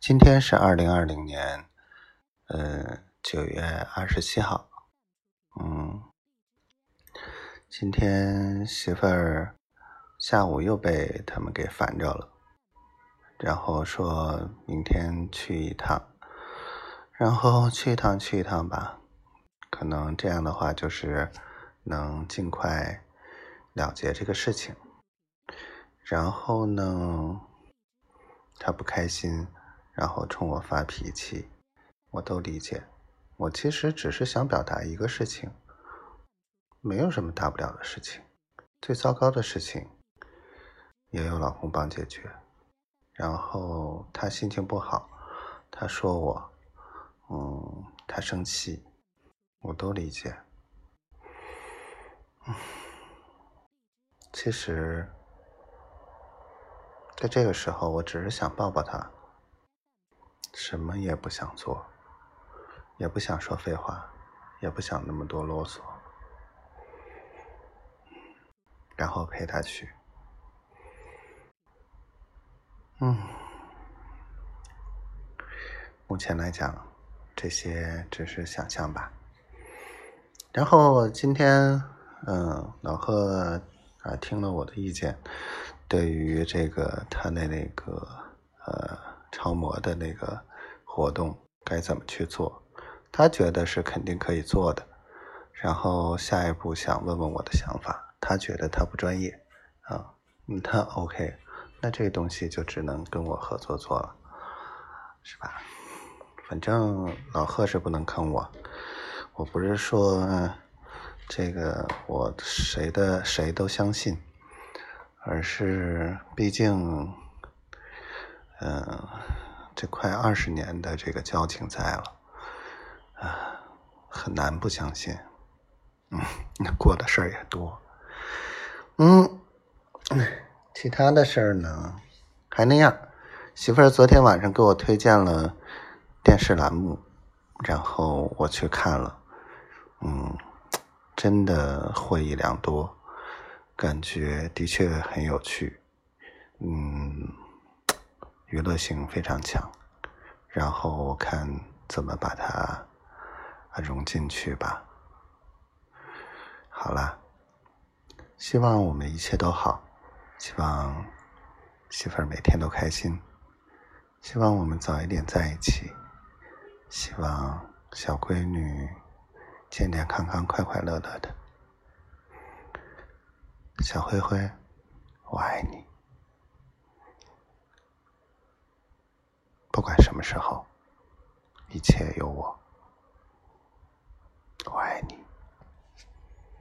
今天是二零二零年，呃，九月二十七号。嗯，今天媳妇儿下午又被他们给烦着了，然后说明天去一趟，然后去一趟去一趟吧，可能这样的话就是能尽快了结这个事情。然后呢，他不开心，然后冲我发脾气，我都理解。我其实只是想表达一个事情，没有什么大不了的事情，最糟糕的事情也有老公帮解决。然后他心情不好，他说我，嗯，他生气，我都理解。嗯，其实。在这个时候，我只是想抱抱他，什么也不想做，也不想说废话，也不想那么多啰嗦，然后陪他去。嗯，目前来讲，这些只是想象吧。然后今天，嗯，老贺啊，听了我的意见。对于这个他的那个呃超模的那个活动该怎么去做，他觉得是肯定可以做的。然后下一步想问问我的想法，他觉得他不专业啊，嗯，他 OK，那这个东西就只能跟我合作做了，是吧？反正老贺是不能坑我，我不是说这个我谁的谁都相信。而是，毕竟，嗯，这快二十年的这个交情在了，啊，很难不相信。嗯，那过的事儿也多。嗯，其他的事儿呢，还那样。媳妇儿昨天晚上给我推荐了电视栏目，然后我去看了，嗯，真的获益良多。感觉的确很有趣，嗯，娱乐性非常强，然后我看怎么把它融进去吧。好了，希望我们一切都好，希望媳妇儿每天都开心，希望我们早一点在一起，希望小闺女健健康康、快快乐乐的。小灰灰，我爱你。不管什么时候，一切有我。我爱你。